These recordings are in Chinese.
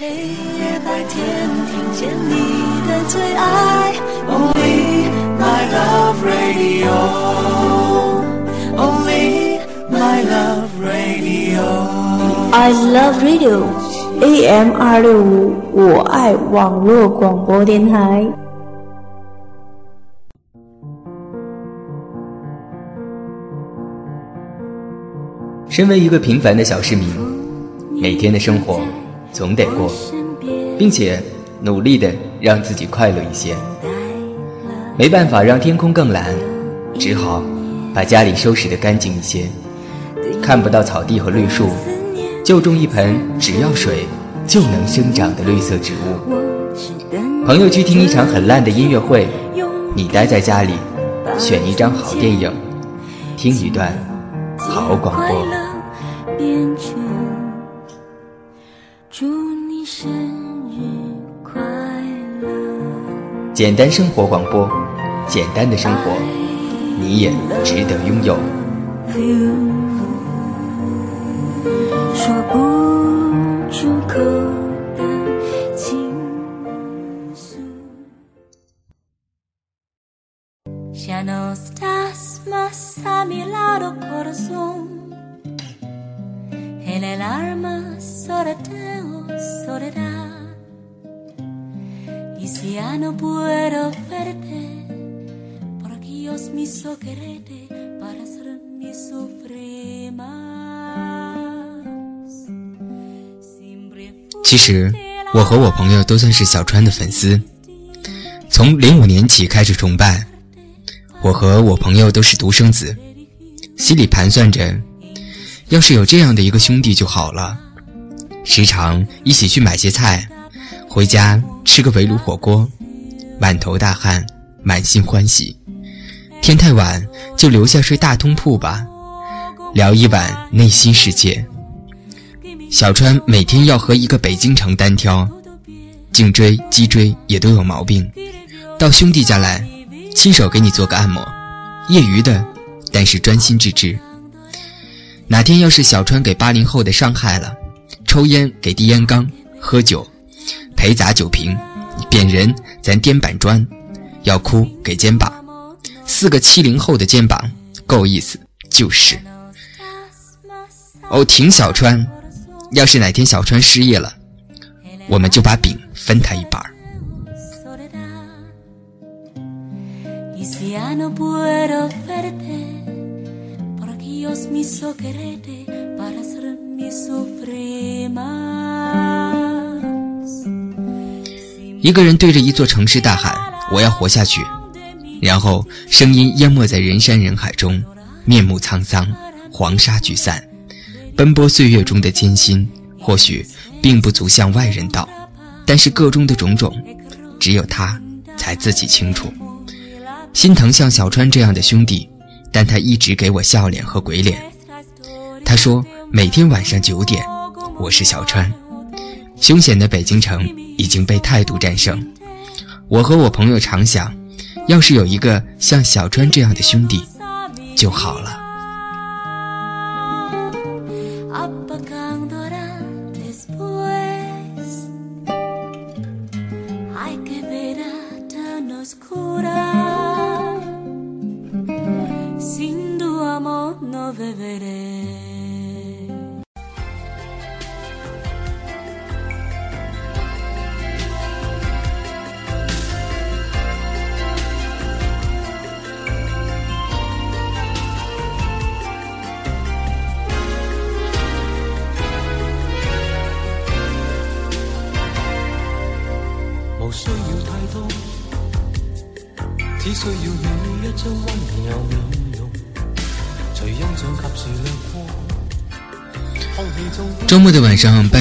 黑夜白天，听见你的最爱，Only my love radio。Only my love radio。I love radio。AM 二六五，我爱网络广播电台。身为一个平凡的小市民，每天的生活。总得过，并且努力的让自己快乐一些。没办法让天空更蓝，只好把家里收拾得干净一些。看不到草地和绿树，就种一盆只要水就能生长的绿色植物。朋友去听一场很烂的音乐会，你待在家里，选一张好电影，听一段好广播。简单生活广播，简单的生活，你也值得拥有。说不其实，我和我朋友都算是小川的粉丝，从零五年起开始崇拜。我和我朋友都是独生子，心里盘算着，要是有这样的一个兄弟就好了，时常一起去买些菜。回家吃个围炉火锅，满头大汗，满心欢喜。天太晚就留下睡大通铺吧，聊一晚内心世界。小川每天要和一个北京城单挑，颈椎、脊椎也都有毛病。到兄弟家来，亲手给你做个按摩，业余的，但是专心致志。哪天要是小川给八零后的伤害了，抽烟给递烟缸，喝酒。陪砸酒瓶，扁人咱颠板砖，要哭给肩膀，四个七零后的肩膀够意思，就是。哦，挺小川，要是哪天小川失业了，我们就把饼分他一半儿。一个人对着一座城市大喊：“我要活下去。”然后声音淹没在人山人海中，面目沧桑，黄沙聚散。奔波岁月中的艰辛，或许并不足向外人道，但是个中的种种，只有他才自己清楚。心疼像小川这样的兄弟，但他一直给我笑脸和鬼脸。他说：“每天晚上九点，我是小川。”凶险的北京城已经被态度战胜。我和我朋友常想，要是有一个像小川这样的兄弟，就好了。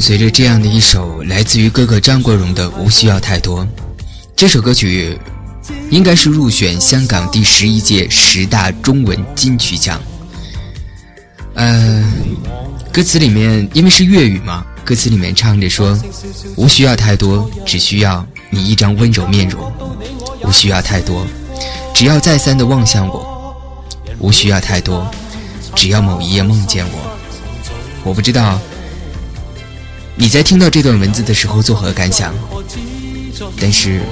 随着这样的一首来自于哥哥张国荣的《无需要太多》，这首歌曲应该是入选香港第十一届十大中文金曲奖。呃，歌词里面因为是粤语嘛，歌词里面唱着说：“无需要太多，只需要你一张温柔面容；无需要太多，只要再三的望向我；无需要太多，只要某一夜梦见我。”我不知道。你在听到这段文字的时候作何感想？但是，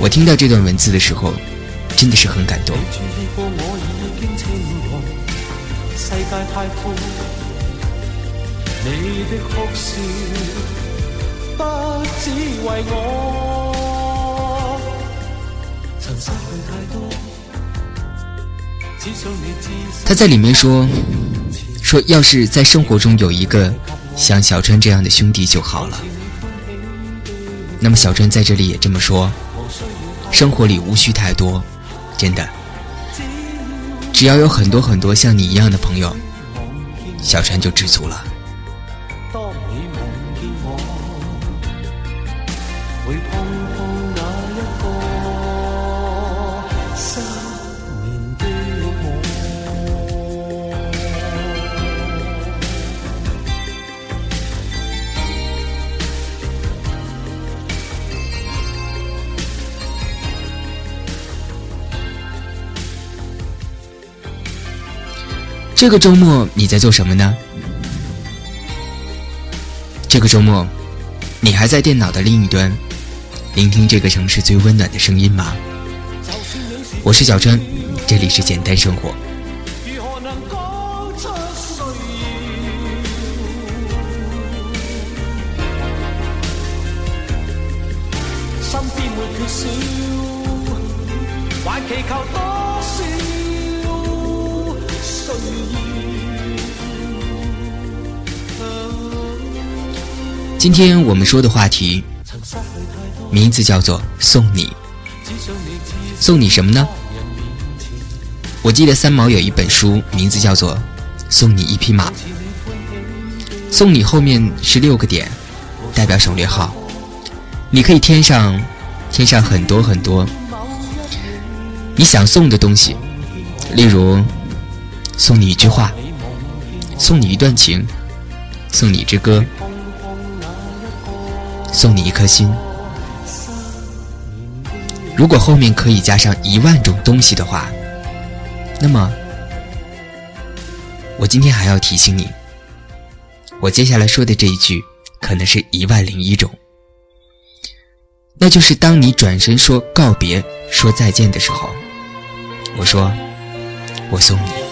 我听到这段文字的时候，真的是很感动。他在里面说，说要是在生活中有一个。像小川这样的兄弟就好了。那么小川在这里也这么说：生活里无需太多，真的，只要有很多很多像你一样的朋友，小川就知足了。这个周末你在做什么呢？这个周末，你还在电脑的另一端，聆听这个城市最温暖的声音吗？我是小川，这里是简单生活。今天我们说的话题，名字叫做“送你”。送你什么呢？我记得三毛有一本书，名字叫做《送你一匹马》。送你后面是六个点，代表省略号，你可以添上，添上很多很多你想送的东西，例如送你一句话，送你一段情，送你一支歌。送你一颗心。如果后面可以加上一万种东西的话，那么我今天还要提醒你，我接下来说的这一句可能是一万零一种。那就是当你转身说告别、说再见的时候，我说我送你。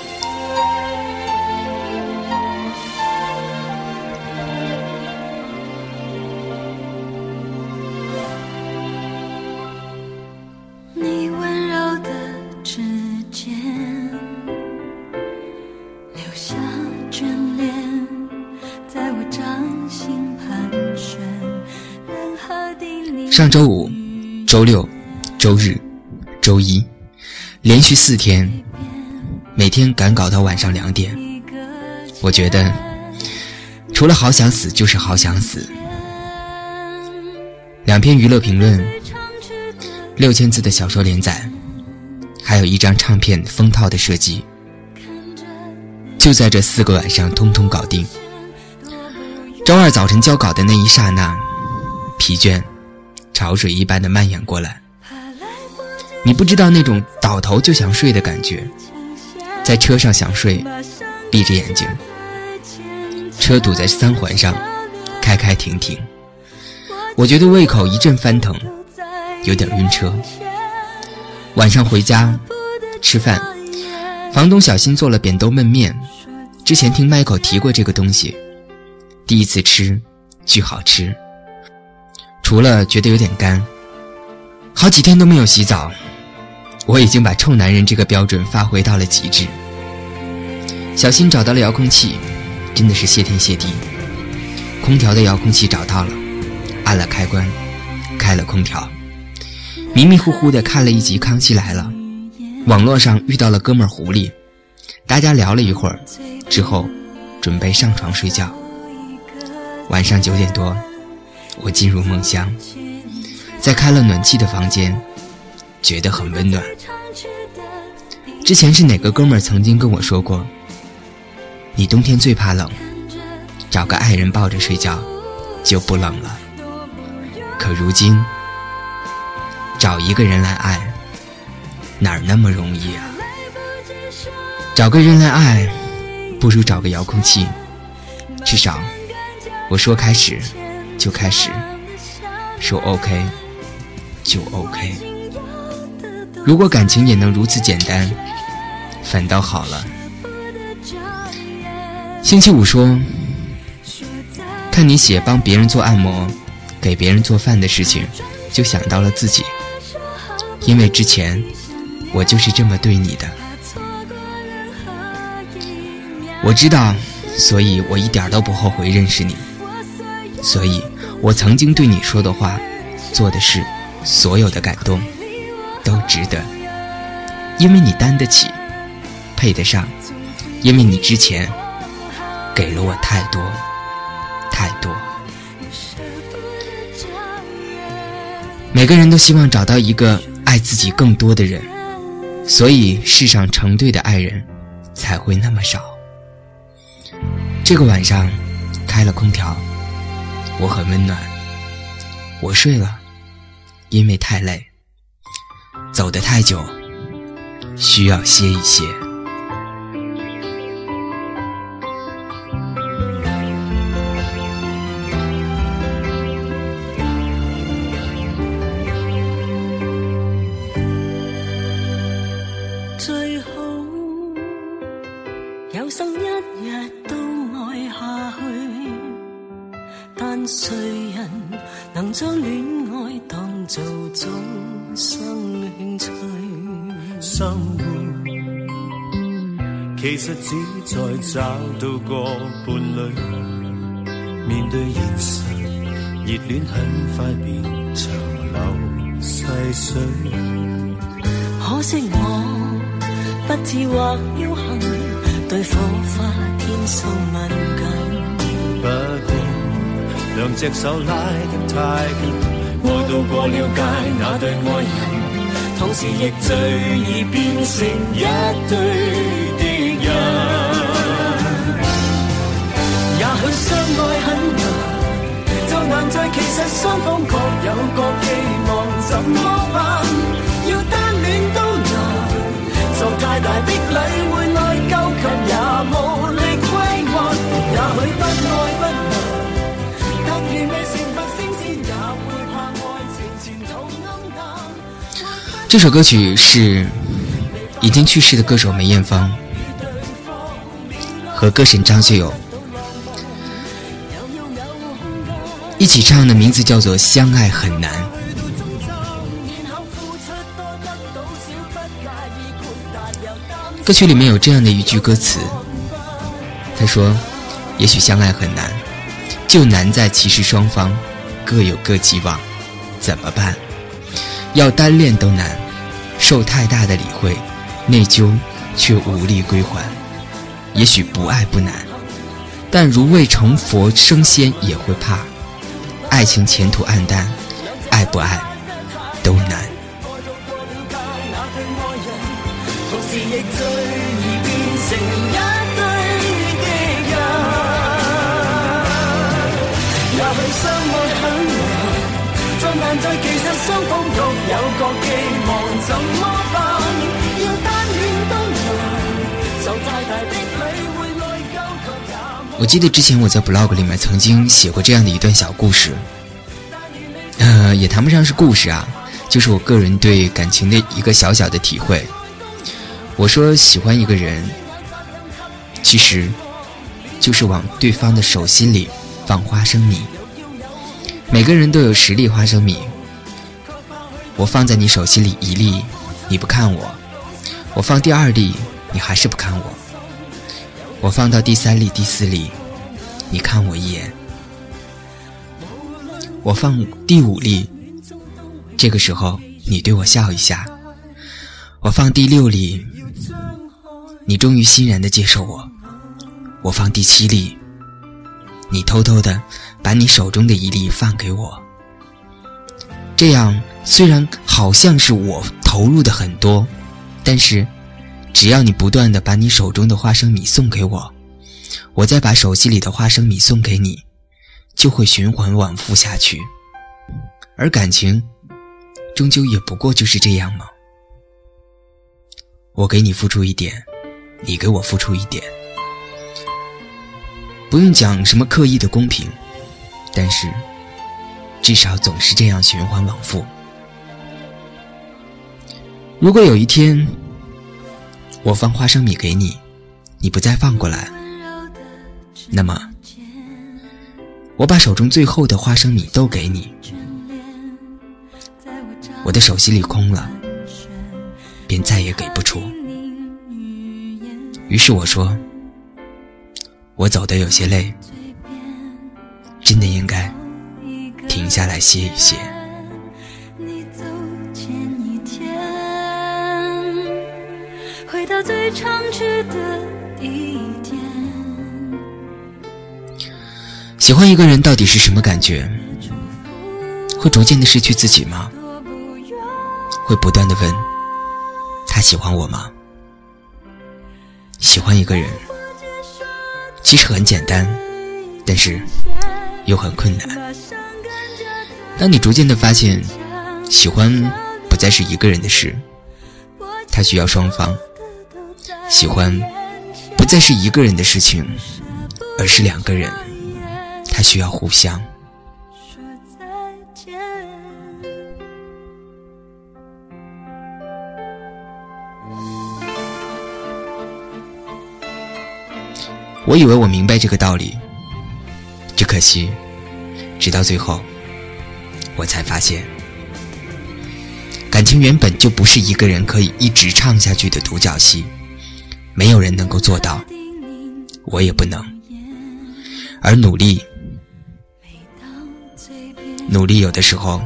上周五、周六、周日、周一，连续四天，每天赶稿到晚上两点。我觉得，除了好想死，就是好想死。两篇娱乐评论，六千字的小说连载，还有一张唱片封套的设计，就在这四个晚上通通搞定。周二早晨交稿的那一刹那，疲倦。潮水一般的蔓延过来，你不知道那种倒头就想睡的感觉，在车上想睡，闭着眼睛，车堵在三环上，开开停停，我觉得胃口一阵翻腾，有点晕车。晚上回家吃饭，房东小新做了扁豆焖面，之前听麦口提过这个东西，第一次吃，巨好吃。除了觉得有点干，好几天都没有洗澡，我已经把臭男人这个标准发挥到了极致。小新找到了遥控器，真的是谢天谢地。空调的遥控器找到了，按了开关，开了空调。迷迷糊糊的看了一集《康熙来了》，网络上遇到了哥们儿狐狸，大家聊了一会儿，之后准备上床睡觉。晚上九点多。我进入梦乡，在开了暖气的房间，觉得很温暖。之前是哪个哥们儿曾经跟我说过：“你冬天最怕冷，找个爱人抱着睡觉，就不冷了。”可如今，找一个人来爱，哪儿那么容易啊？找个人来爱，不如找个遥控器，至少。我说开始就开始，说 OK 就 OK。如果感情也能如此简单，反倒好了。星期五说，看你写帮别人做按摩、给别人做饭的事情，就想到了自己，因为之前我就是这么对你的。我知道，所以我一点都不后悔认识你。所以，我曾经对你说的话、做的事，所有的感动，都值得，因为你担得起，配得上，因为你之前给了我太多，太多。每个人都希望找到一个爱自己更多的人，所以世上成对的爱人才会那么少。这个晚上，开了空调。我很温暖，我睡了，因为太累，走得太久，需要歇一歇。但谁人能将恋爱当做终生兴趣生活其实只在找到个伴侣面对现实热恋很快变长流细水可惜我不智或侥幸对火花天生敏感两只手拉得太紧，爱到过了界那对爱人，同时亦最易变成一对敌人。也许相爱很难，就难在其实双方各有各寄望，怎么这首歌曲是已经去世的歌手梅艳芳。和歌神张学友一起唱的名字叫做《相爱很难》。歌曲里面有这样的一句歌词，他说：“也许相爱很难，就难在其实双方各有各寄望，怎么办？要单恋都难，受太大的理会，内疚却无力归还。”也许不爱不难，但如未成佛升仙也会怕。爱情前途暗淡，爱不爱都难。我记得之前我在 blog 里面曾经写过这样的一段小故事，呃，也谈不上是故事啊，就是我个人对感情的一个小小的体会。我说喜欢一个人，其实就是往对方的手心里放花生米。每个人都有十粒花生米，我放在你手心里一粒，你不看我；我放第二粒，你还是不看我。我放到第三粒、第四粒，你看我一眼。我放第五粒，这个时候你对我笑一下。我放第六粒，你终于欣然的接受我。我放第七粒，你偷偷的把你手中的一粒放给我。这样虽然好像是我投入的很多，但是。只要你不断的把你手中的花生米送给我，我再把手机里的花生米送给你，就会循环往复下去。而感情，终究也不过就是这样吗？我给你付出一点，你给我付出一点，不用讲什么刻意的公平，但是至少总是这样循环往复。如果有一天我放花生米给你，你不再放过来，那么我把手中最后的花生米都给你，我的手心里空了，便再也给不出。于是我说：“我走的有些累，真的应该停下来歇一歇。”最常去的地点。喜欢一个人到底是什么感觉？会逐渐的失去自己吗？会不断的问他喜欢我吗？喜欢一个人其实很简单，但是又很困难。当你逐渐的发现，喜欢不再是一个人的事，他需要双方。喜欢不再是一个人的事情，而是两个人，他需要互相。我以为我明白这个道理，只可惜，直到最后，我才发现，感情原本就不是一个人可以一直唱下去的独角戏。没有人能够做到，我也不能。而努力，努力有的时候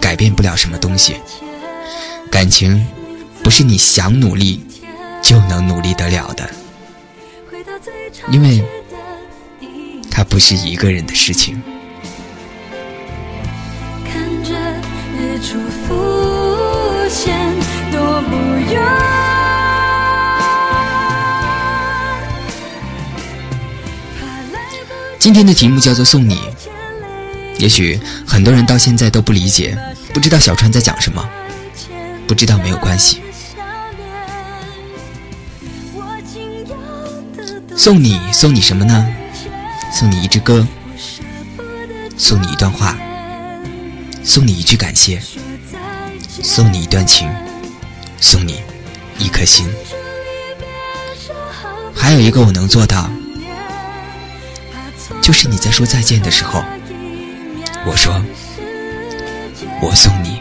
改变不了什么东西。感情不是你想努力就能努力得了的，因为它不是一个人的事情。看着日出浮现，多不远。今天的题目叫做“送你”。也许很多人到现在都不理解，不知道小川在讲什么。不知道没有关系。送你，送你什么呢？送你一支歌，送你一段话，送你一句感谢，送你一段情，送你一颗心。还有一个我能做到。就是你在说再见的时候，我说我送你。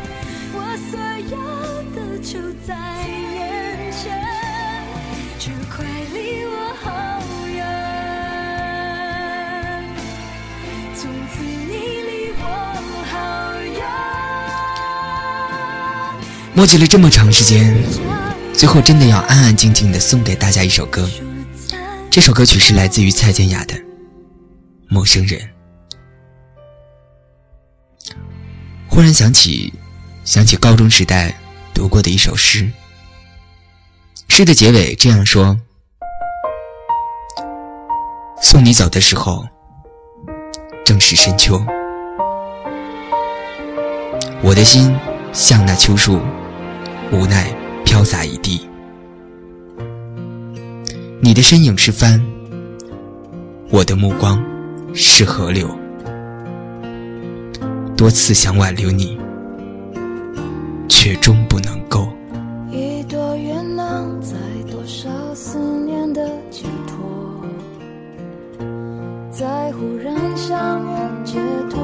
磨叽了这么长时间，最后真的要安安静静的送给大家一首歌。这首歌曲是来自于蔡健雅的。陌生人，忽然想起，想起高中时代读过的一首诗。诗的结尾这样说：“送你走的时候，正是深秋，我的心像那秋树，无奈飘洒一地。你的身影是帆，我的目光。”是河流，多次想挽留你，却终不能够。一朵云能载多少思念的寄托，在忽然相遇解脱。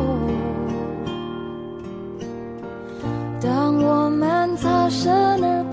当我们擦身而过，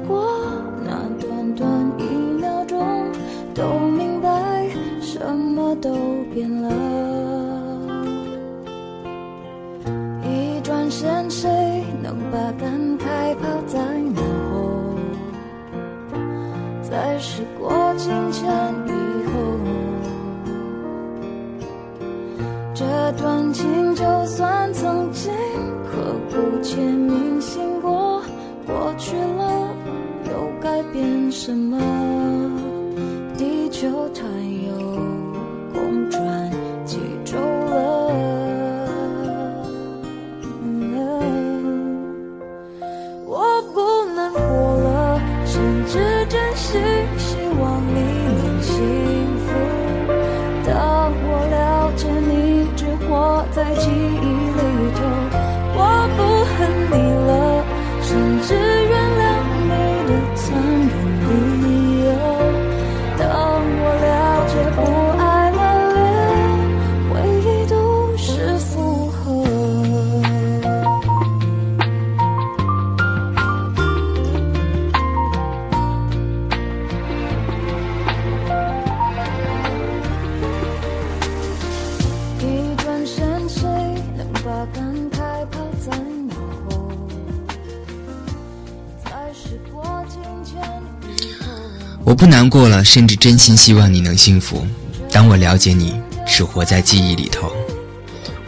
难过了，甚至真心希望你能幸福。当我了解你是活在记忆里头，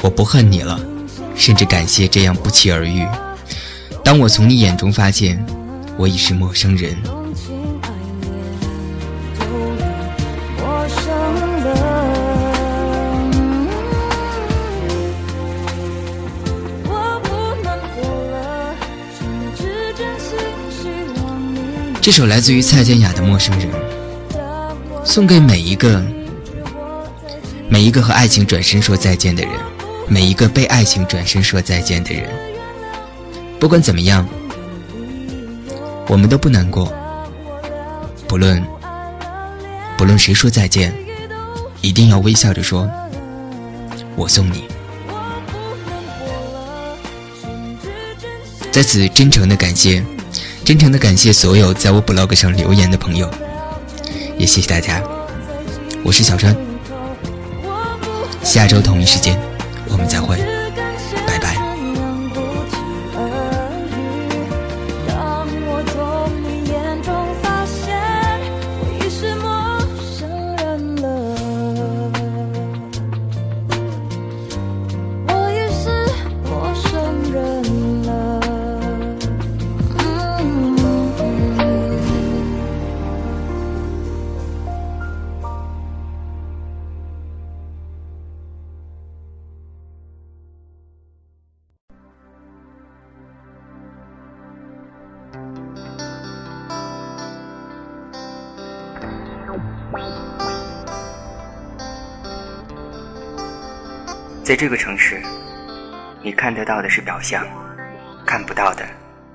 我不恨你了，甚至感谢这样不期而遇。当我从你眼中发现我已是陌生人。这首来自于蔡健雅的《陌生人》，送给每一个每一个和爱情转身说再见的人，每一个被爱情转身说再见的人。不管怎么样，我们都不难过。不论不论谁说再见，一定要微笑着说：“我送你。”在此真诚的感谢。真诚的感谢所有在我 blog 上留言的朋友，也谢谢大家。我是小川，下周同一时间我们再会。在这个城市，你看得到的是表象，看不到的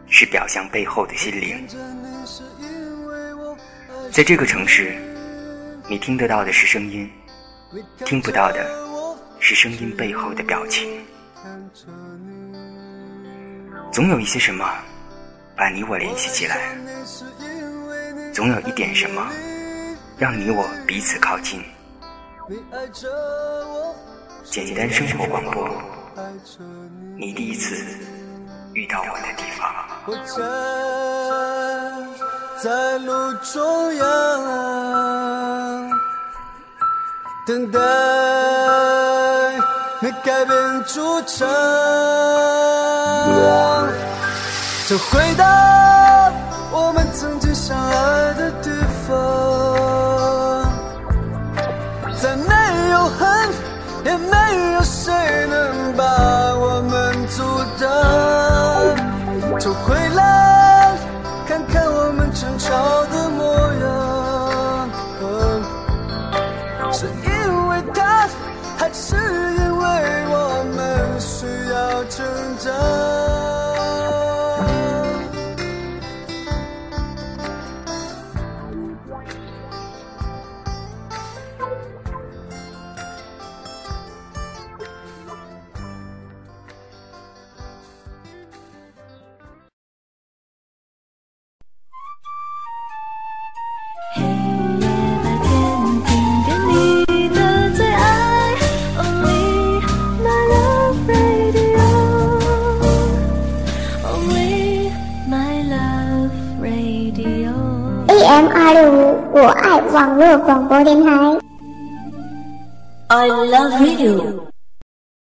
是表象背后的心灵。在这个城市，你听得到的是声音，听不到的是声音背后的表情。总有一些什么把你我联系起来，总有一点什么让你我彼此靠近。你爱着我简单生活广播，你第一次遇到我的地方。我站在路中央，等待没改变主场，就回到我们曾经相爱的地方，也没有爱网络广播电台。I love radio.